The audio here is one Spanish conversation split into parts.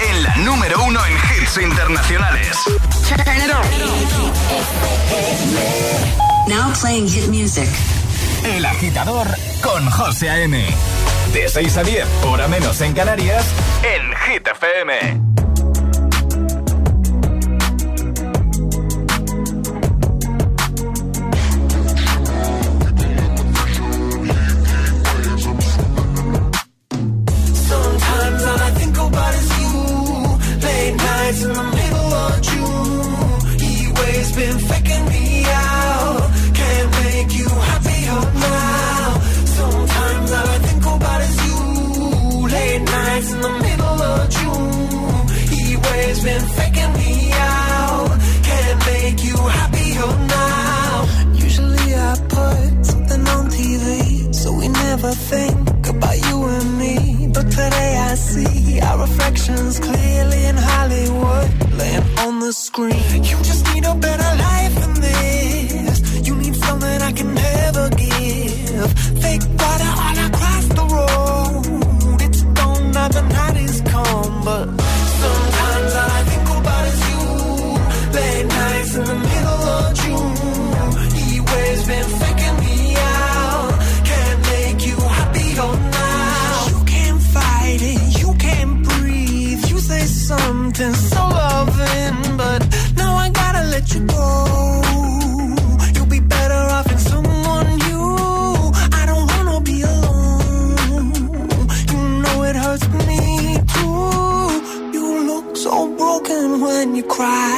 en la número uno en hits internacionales. Now playing hit music. El agitador con José A.M. De 6 a 10, hora menos en Canarias, en Hit FM. emotions clearly in Hollywood, laying on the screen. You just cry.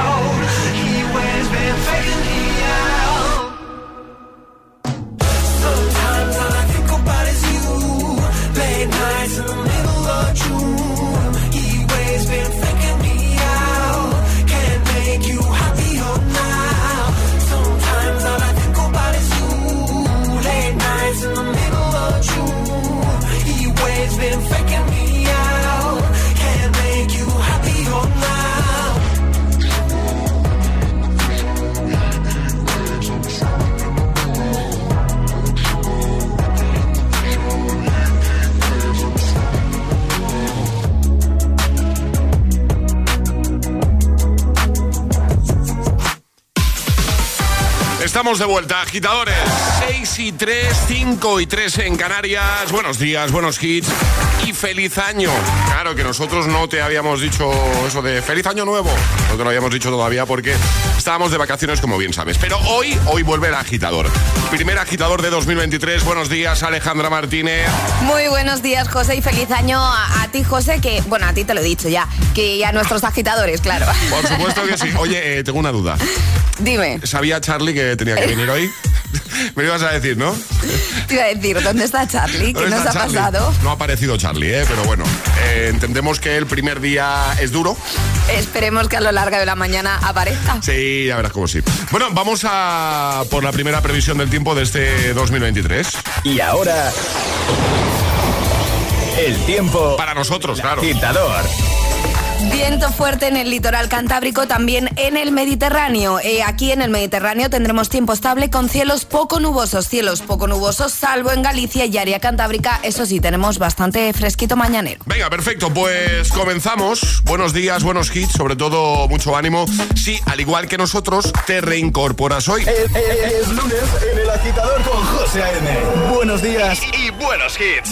Estamos de vuelta, agitadores. 6 y 3, 5 y 3 en Canarias. Buenos días, buenos hits y feliz año. Claro que nosotros no te habíamos dicho eso de feliz año nuevo. No te lo habíamos dicho todavía porque estábamos de vacaciones, como bien sabes. Pero hoy, hoy vuelve el agitador. Primer agitador de 2023. Buenos días, Alejandra Martínez. Muy buenos días, José, y feliz año a, ti, José, que, bueno, a ti te lo he dicho ya, que a nuestros agitadores, claro. Por supuesto que sí. Oye, eh, tengo una duda. Dime. ¿Sabía Charlie que tenía que venir hoy? Me ibas a decir, ¿no? Te iba a decir, ¿dónde está Charlie? ¿Qué nos ha pasado? No ha aparecido Charlie, ¿eh? pero bueno, eh, entendemos que el primer día es duro. Esperemos que a lo largo de la mañana aparezca. Sí, ya verás cómo sí. Bueno, vamos a por la primera previsión del tiempo de este 2023. Y ahora... El tiempo... Para nosotros, claro. Quitador. Viento fuerte en el litoral cantábrico, también en el Mediterráneo. Eh, aquí en el Mediterráneo tendremos tiempo estable con cielos poco nubosos, cielos poco nubosos, salvo en Galicia y área cantábrica. Eso sí, tenemos bastante fresquito mañanero. Venga, perfecto, pues comenzamos. Buenos días, buenos hits, sobre todo mucho ánimo. Sí, al igual que nosotros, te reincorporas hoy. Es, lunes en el agitador con José A.M. Buenos días y, buenos hits.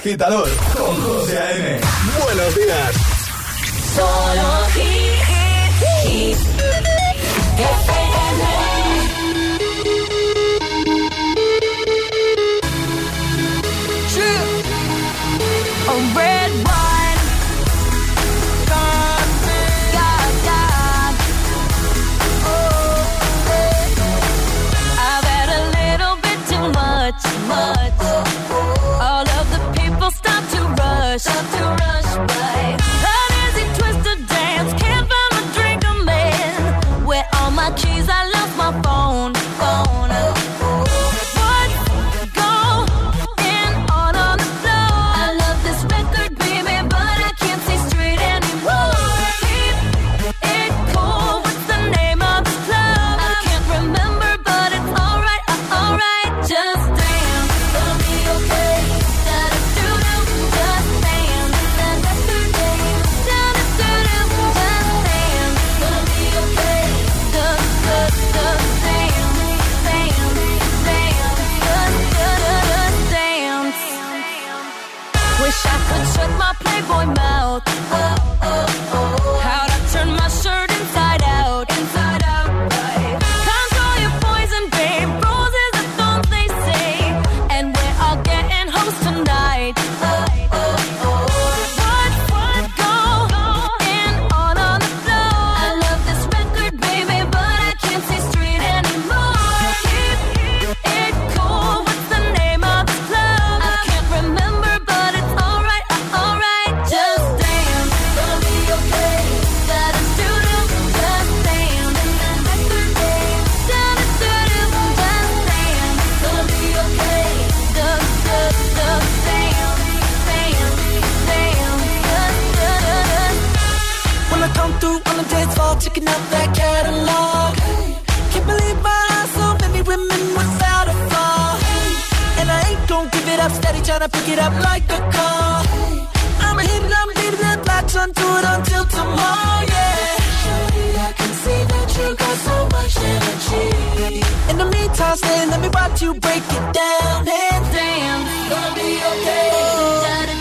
agitador con José A.M. Buenos días. Solo hits. pick it up like a car. I'm hitting, I'm leaving that latch onto it until tomorrow, yeah. Shorty, I can see that you got so much energy. In the meantime, stay, let me watch you break it down. And damn, gonna be okay. Oh.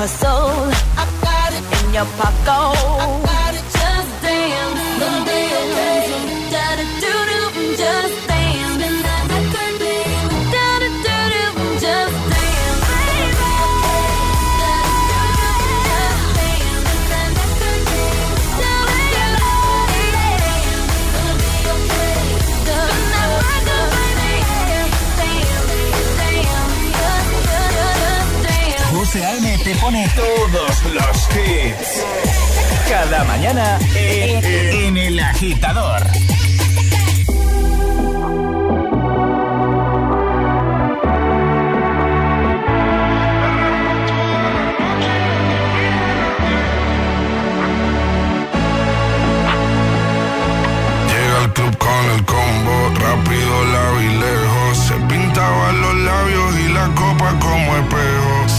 Hustle. I got it in your pocket. Hear the whisper? Todos los hits. Cada mañana en, en el agitador. Llega al club con el combo, rápido la vi lejos. Se pintaba los labios y la copa como espejo.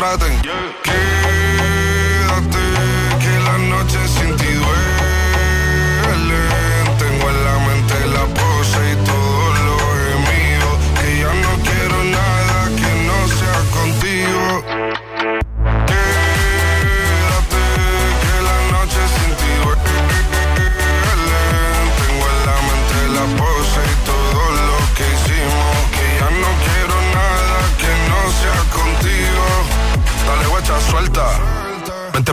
traten. Yeah.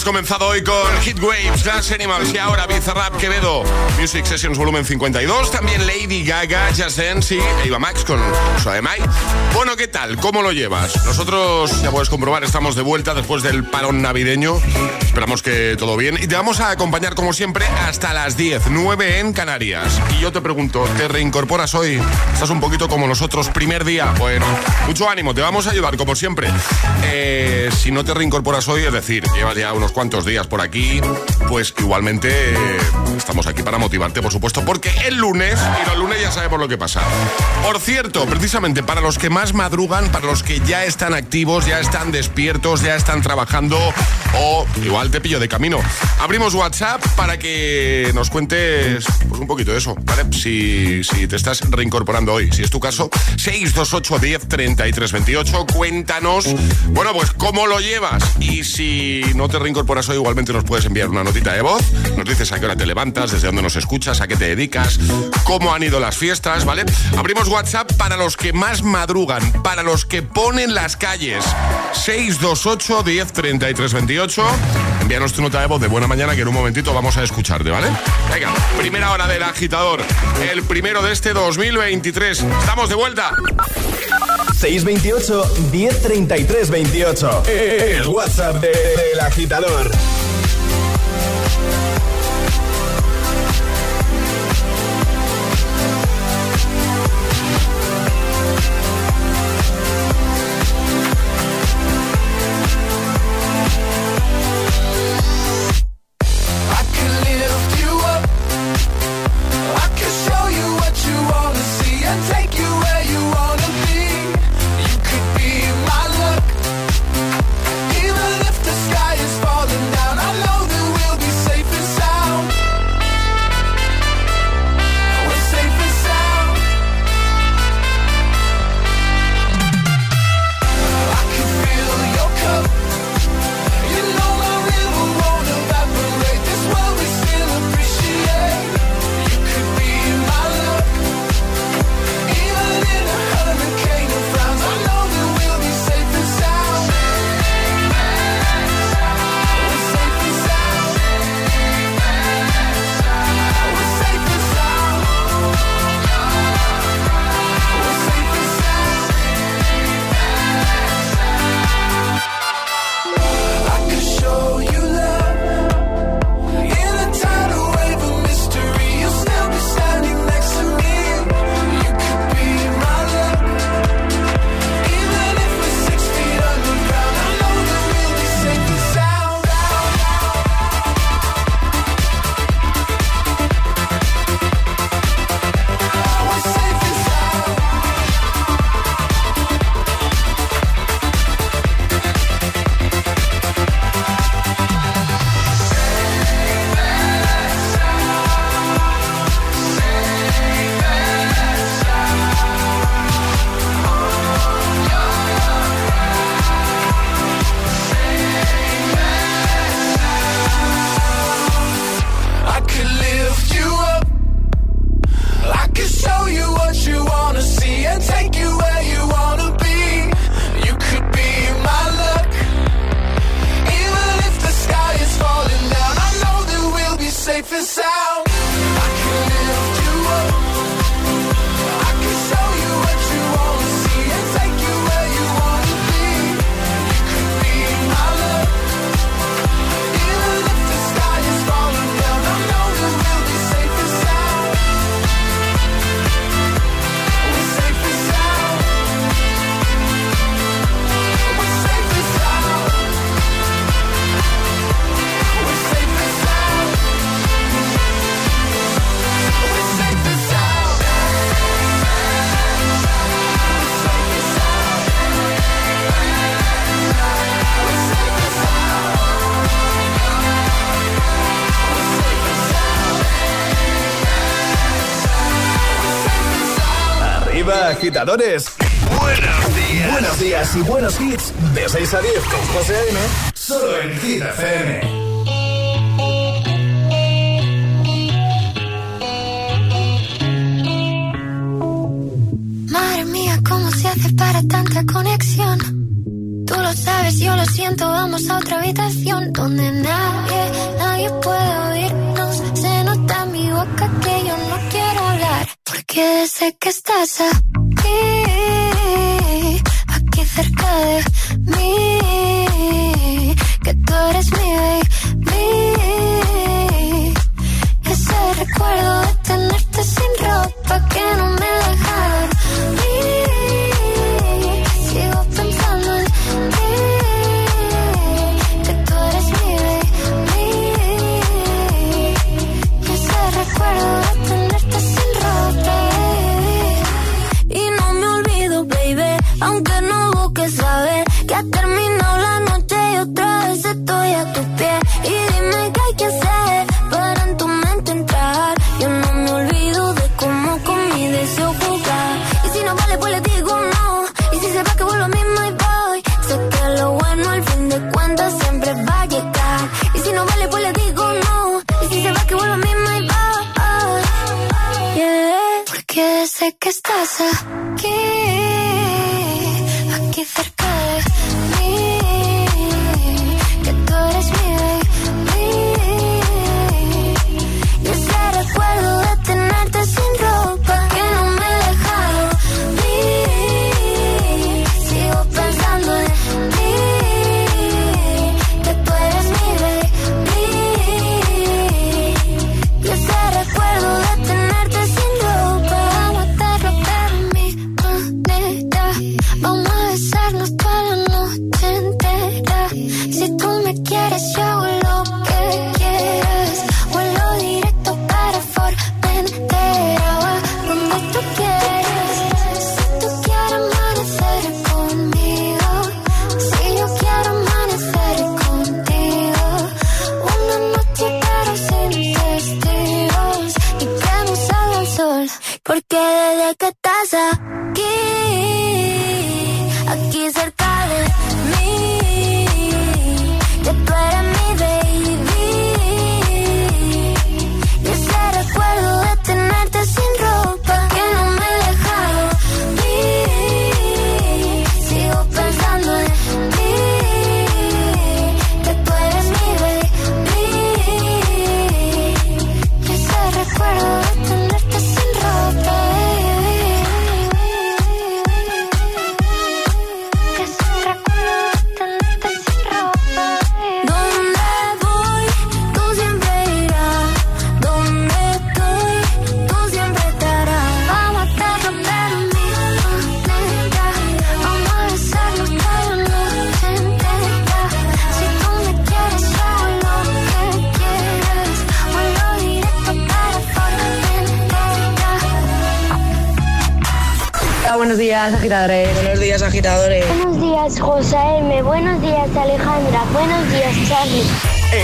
Hemos comenzado hoy con Hit Waves, Glass Animals y ahora Bizarrap Quevedo, Music Sessions volumen 52, también Lady Gaga, Just y Eva Max con Suave Mai. Bueno, ¿qué tal? ¿Cómo lo llevas? Nosotros, ya puedes comprobar, estamos de vuelta después del parón navideño. Esperamos que todo bien y te vamos a acompañar como siempre hasta las 10, 9 en Canarias. Y yo te pregunto, ¿te reincorporas hoy? ¿Estás un poquito como nosotros primer día? Bueno, mucho ánimo, te vamos a ayudar como siempre. Eh, si no te reincorporas hoy, es decir, llevas ya unos cuantos días por aquí, pues igualmente eh, estamos aquí para motivarte, por supuesto, porque el lunes, y los lunes ya sabemos lo que pasa. Por cierto, precisamente para los que más madrugan, para los que ya están activos, ya están despiertos, ya están trabajando o igual te pillo de camino, abrimos WhatsApp para que nos cuentes pues, un poquito de eso, ¿vale? Si, si te estás reincorporando hoy, si es tu caso, 628 10 33 28, cuéntanos, bueno, pues cómo lo llevas y si no te reincorporas hoy, igualmente nos puedes enviar una notita de voz, nos dices a qué hora te levantas, desde dónde nos escuchas, a qué te dedicas, cómo han ido las fiestas, ¿vale? Abrimos WhatsApp para los que más madrugan, para los que ponen las calles, 628 10 33 28, envíanos tu nota de voz de buena mañana que en un momentito vamos a escucharte, ¿vale? Venga, primera hora del agitador, el primero de este 2023, estamos de vuelta. 628 1033 28. El WhatsApp de- del agitador. agitadores. Buenos días. Buenos días y buenos hits. De 6 a 10 con José A.M. Solo en Hit FM. Madre mía, ¿cómo se hace para tanta conexión? Tú lo sabes, yo lo siento, vamos a otra habitación donde nadie, nadie puede oírnos. Se nota en mi boca que yo no quiero hablar, porque sé que estás a cerca de mí, que tú eres mi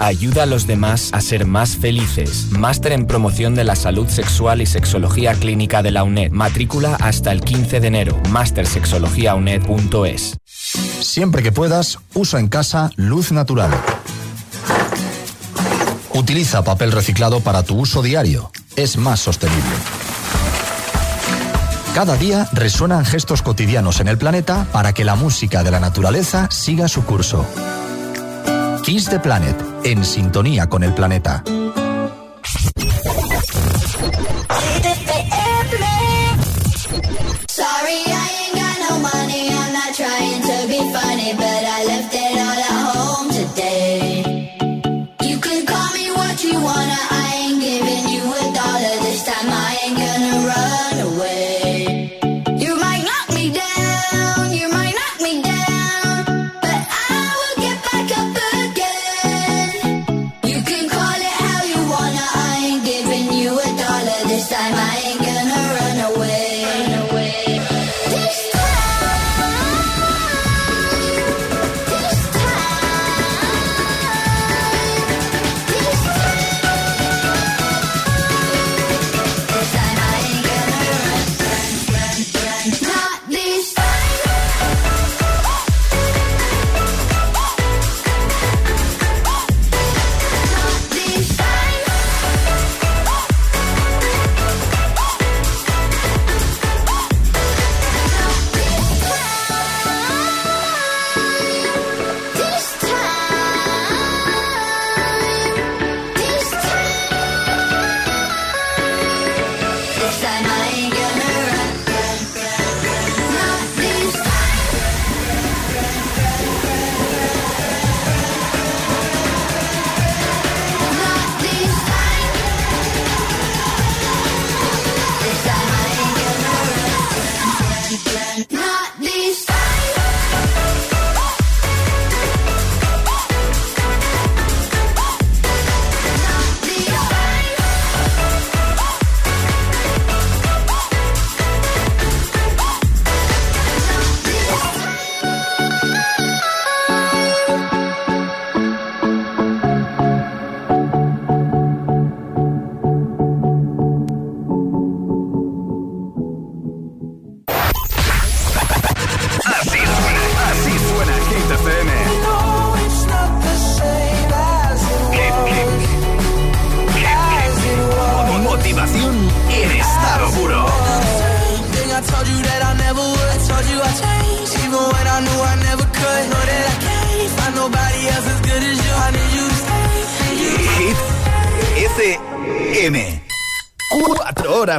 Ayuda a los demás a ser más felices. Máster en promoción de la salud sexual y sexología clínica de la UNED. Matrícula hasta el 15 de enero. mastersexologiauned.es. Siempre que puedas, usa en casa luz natural. Utiliza papel reciclado para tu uso diario. Es más sostenible. Cada día resuenan gestos cotidianos en el planeta para que la música de la naturaleza siga su curso. Kiss the Planet, en sintonía con el planeta.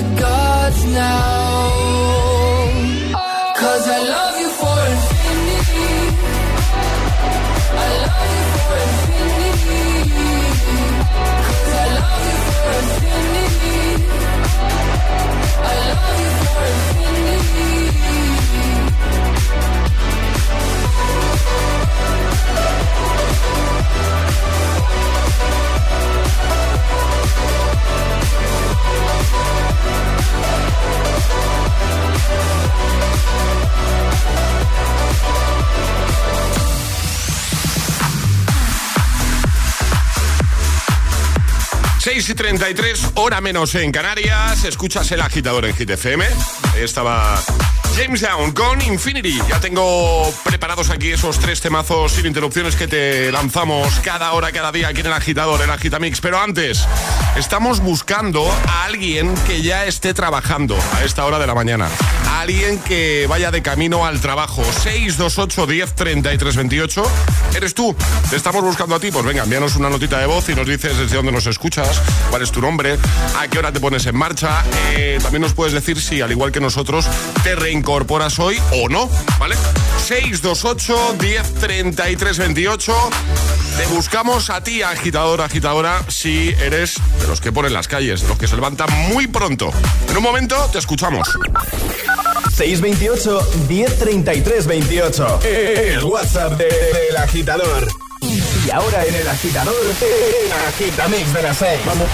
the gods now 6 y 33, hora menos en Canarias. Escuchas el agitador en GTFM. Estaba James Down con Infinity. Ya tengo preparados aquí esos tres temazos sin interrupciones que te lanzamos cada hora, cada día aquí en el agitador, en Agitamix. Pero antes estamos buscando a alguien que ya esté trabajando a esta hora de la mañana. A alguien que vaya de camino al trabajo. 628 10 33 28. ¿Eres tú? ¿Te estamos buscando a ti? Pues venga, envíanos una notita de voz y nos dices desde dónde nos escuchas, cuál es tu nombre, a qué hora te pones en marcha. Eh, también nos puedes decir si, al igual que nosotros, te reincorporas hoy o no, ¿vale? 628 10 33 28. Te buscamos a ti, agitador, agitadora, si eres de los que ponen las calles, de los que se levantan muy pronto. En un momento te escuchamos. 628 1033 28. El WhatsApp de- del agitador. Y ahora en el agitador, el agitamix de las 6. Vamos.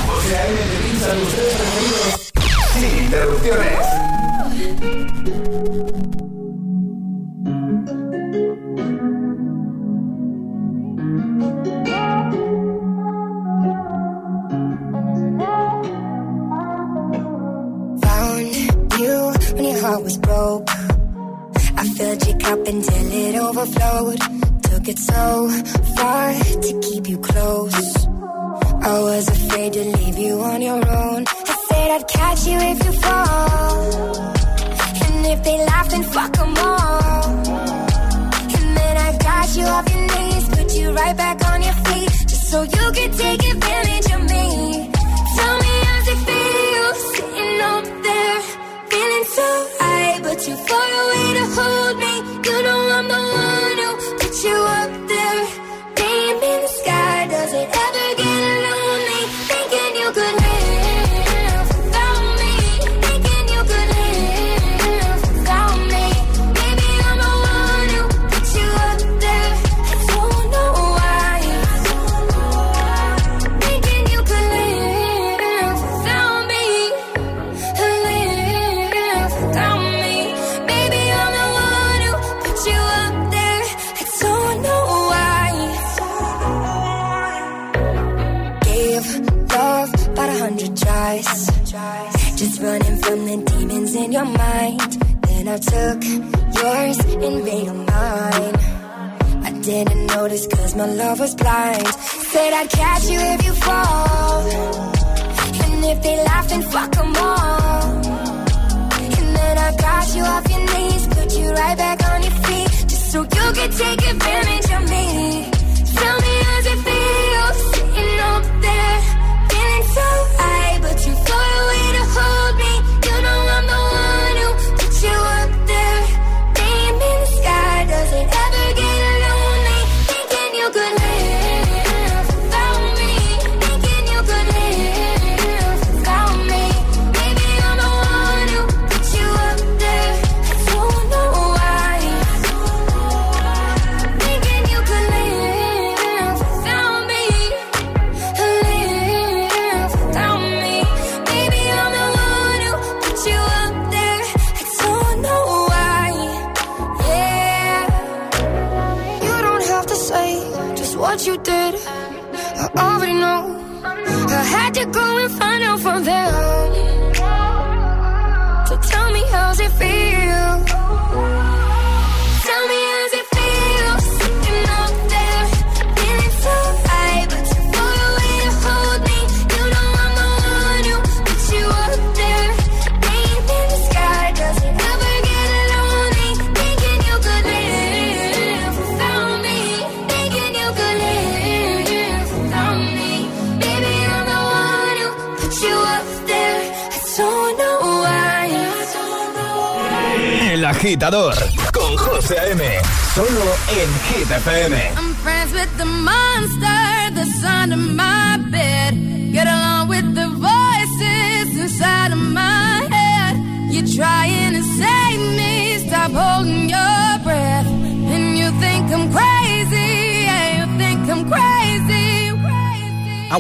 Sin interrupciones. FM.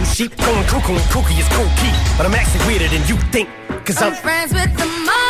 two sheep. Going cuckoo and kooky is cool key. But I'm actually weirder than you think. Cause i'm friends with the mom.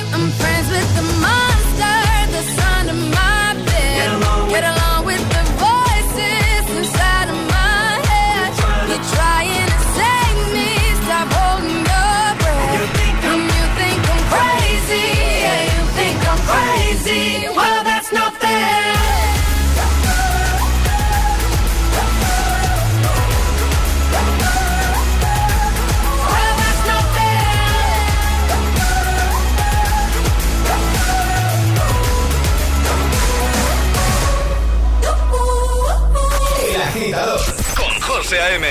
A.M.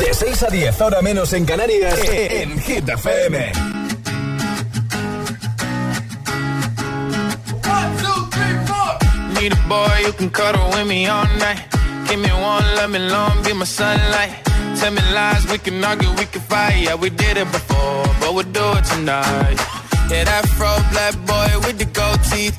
De 6 a 10, ahora menos en Canarias, en Hit FM. Need a boy you can cuddle with me all night. Give me one, let me long, be my sunlight. Tell me lies, we can argue, we can fight. Yeah, we did it before, but we'll do it tonight. Yeah, that fro black boy with the gold teeth.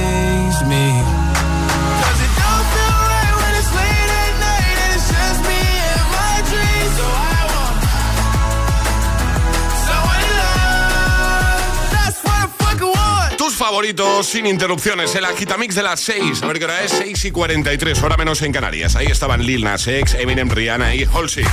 sin interrupciones. El agitamix de las 6. A ver qué hora es. 6 y 43. Hora menos en Canarias. Ahí estaban Lil Nas X, Eminem, Rihanna y Halsey.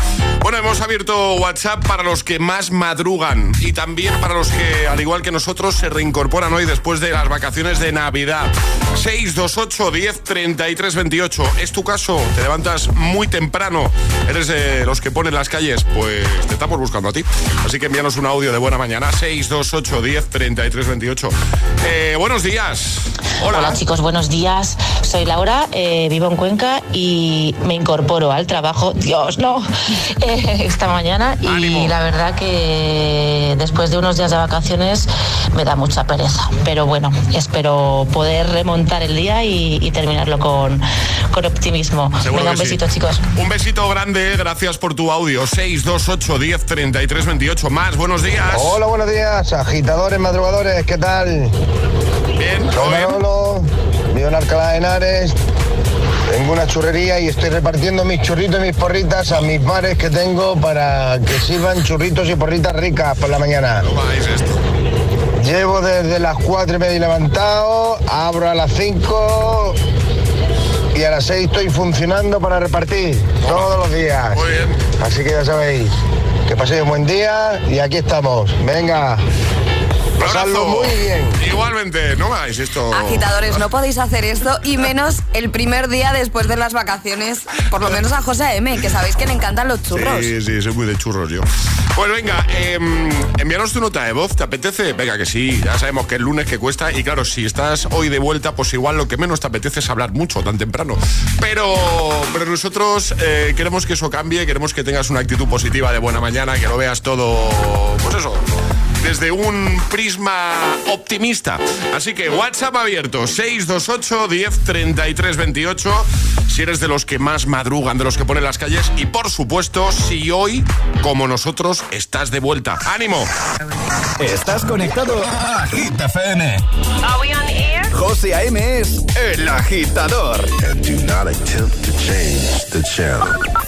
Bueno, hemos abierto WhatsApp para los que más madrugan. Y también para los que, al igual que nosotros, se reincorporan hoy después de las vacaciones de Navidad. 628 10 33 28. ¿Es tu caso? ¿Te levantas muy temprano? ¿Eres de los que ponen las calles? Pues te estamos buscando a ti. Así que envíanos un audio de buena mañana. 628 10 33 28. Eh, buenos días. Hola. Hola chicos, buenos días. Soy Laura, eh, vivo en Cuenca y me incorporo al trabajo, Dios, no, eh, esta mañana y la verdad que después de unos días de vacaciones me da mucha pereza. Pero bueno, espero poder remontar el día y, y terminarlo con, con optimismo. Seguro Venga, que un sí. besito chicos. Un besito grande, gracias por tu audio. 628 10 33 28. Más, buenos días. Hola, buenos días, agitadores, madrugadores, ¿qué tal? Bien, Soy Manolo, vivo en Alcalá de Henares. Tengo una churrería y estoy repartiendo mis churritos y mis porritas a mis bares que tengo para que sirvan churritos y porritas ricas por la mañana. Llevo desde las 4 y media levantado, abro a las 5 y a las 6 estoy funcionando para repartir todos los días. Muy bien. Así que ya sabéis, que paséis un buen día y aquí estamos. Venga, pasadlo muy bien. Igualmente, no hagáis esto. Agitadores, no podéis hacer esto y menos el primer día después de las vacaciones, por lo menos a José M, que sabéis que le encantan los churros. Sí, sí, soy muy de churros yo. Pues venga, eh, envíanos tu nota de voz, ¿te apetece? Venga, que sí, ya sabemos que el lunes que cuesta y claro, si estás hoy de vuelta, pues igual lo que menos te apetece es hablar mucho tan temprano. Pero, pero nosotros eh, queremos que eso cambie, queremos que tengas una actitud positiva de buena mañana, que lo veas todo, pues eso, desde un prisma optimista. Así que WhatsApp abierto 628 10 33 28 si eres de los que más madrugan, de los que ponen las calles y por supuesto si hoy, como nosotros, estás de vuelta. ¡Ánimo! Estás conectado a Hit FM. Are we on air? José A.M. es el agitador. And do not attempt to change the channel.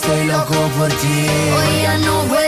Estoy loco por ti. Hoy ya no vuelan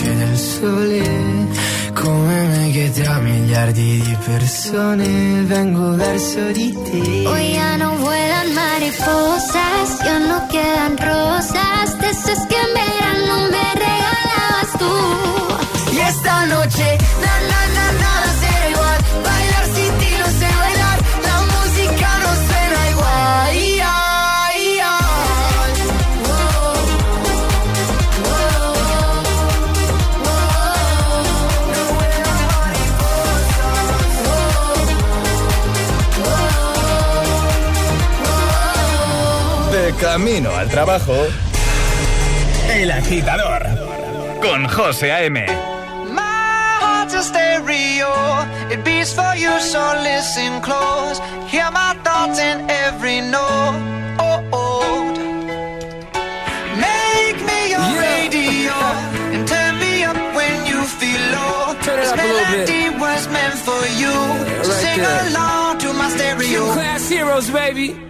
luce del sole. Come me che tra miliardi di persone vengo verso di te. Hoy ya no vuelan mariposas, ya no quedan rosas, de esas que en verano me regalabas tú. Y esta noche, camino al trabajo, El Agitador, con José A.M. My heart's a stereo. It beats for you, so listen close. Hear my thoughts in every note. Oh, oh. Make me your radio and turn me up when you feel low. Turn this melody was meant for you. so right sing there. along to my stereo. Class heroes, baby.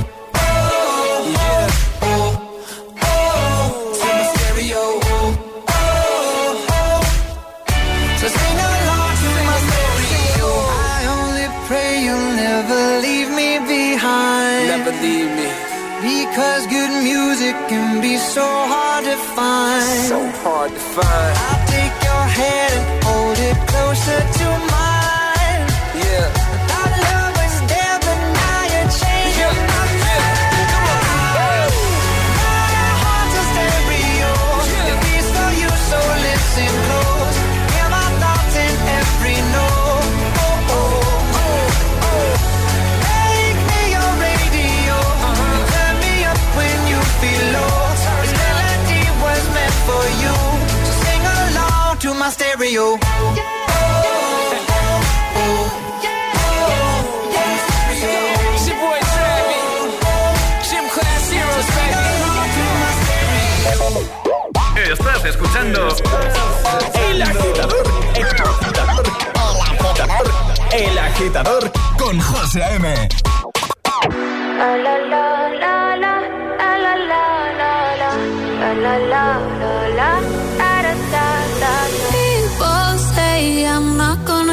Because good music can be so hard to find. So hard to find. I'll take your hand and hold it closer my stereo. Estás escuchando El Agitador. El Agitador. El Agitador con José A.M. La la la la la la la la la la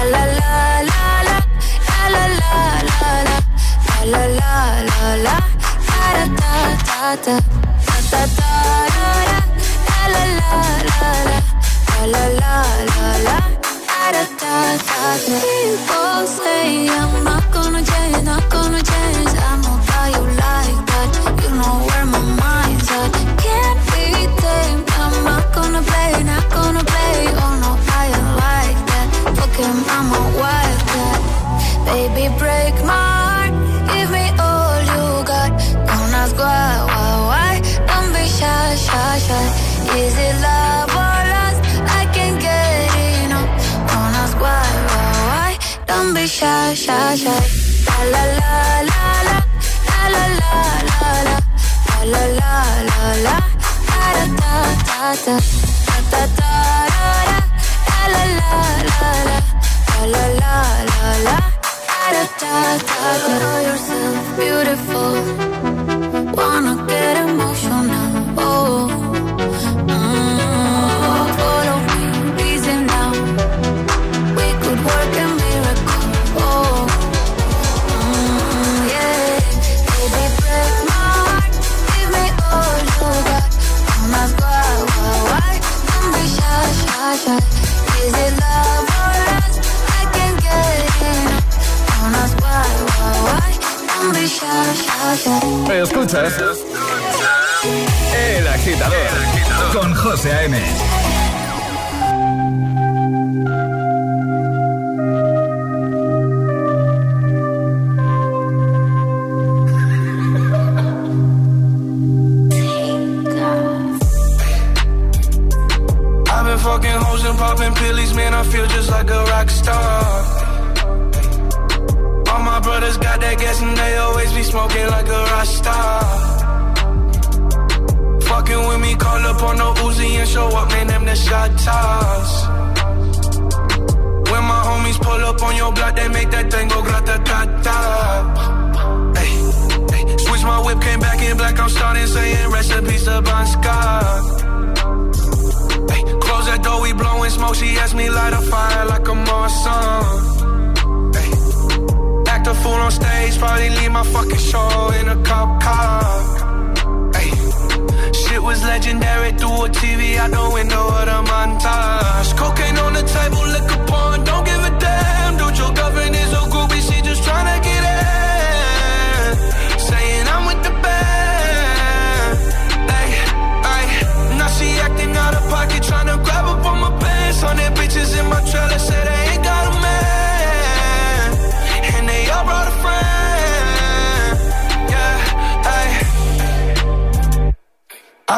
La la la la la la la la la la la la da da da da la la la la la la la. People say I'm not gonna change, not gonna change. I know that you like that. You know Baby, break my heart. Give me all you got. Don't ask why, why, why. Don't be shy, shy, shy. Is it love or lust? I can't get enough. Don't ask why, why, why. Don't be shy, shy, shy. La la la la la la la la la la la la la la la da da da da da da da da la la la la la la la la la da da da da beautiful Wanna get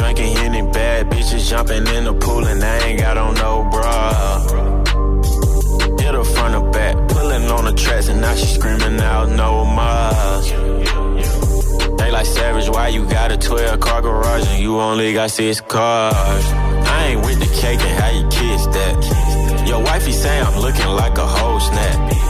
Drinking any bad bitches, jumping in the pool, and I ain't got on no bra. Hit her front or back, pulling on the tracks, and now she screaming out no more. They like savage, why you got a 12 car garage and you only got six cars? I ain't with the cake and how you kiss that. Your wifey say I'm looking like a whole snap.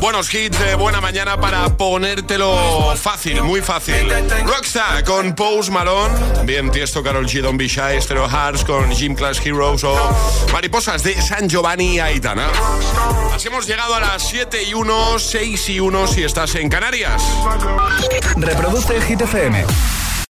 Buenos hits de buena mañana para ponértelo fácil, muy fácil. Rockstar con Pose Malone, bien Tiesto, Carol G, Don Be Shy, Stereo Hearts con Gym Class Heroes o Mariposas de San Giovanni y Aitana. Así hemos llegado a las 7 y 1, 6 y 1 si estás en Canarias. Reproduce Hit FM.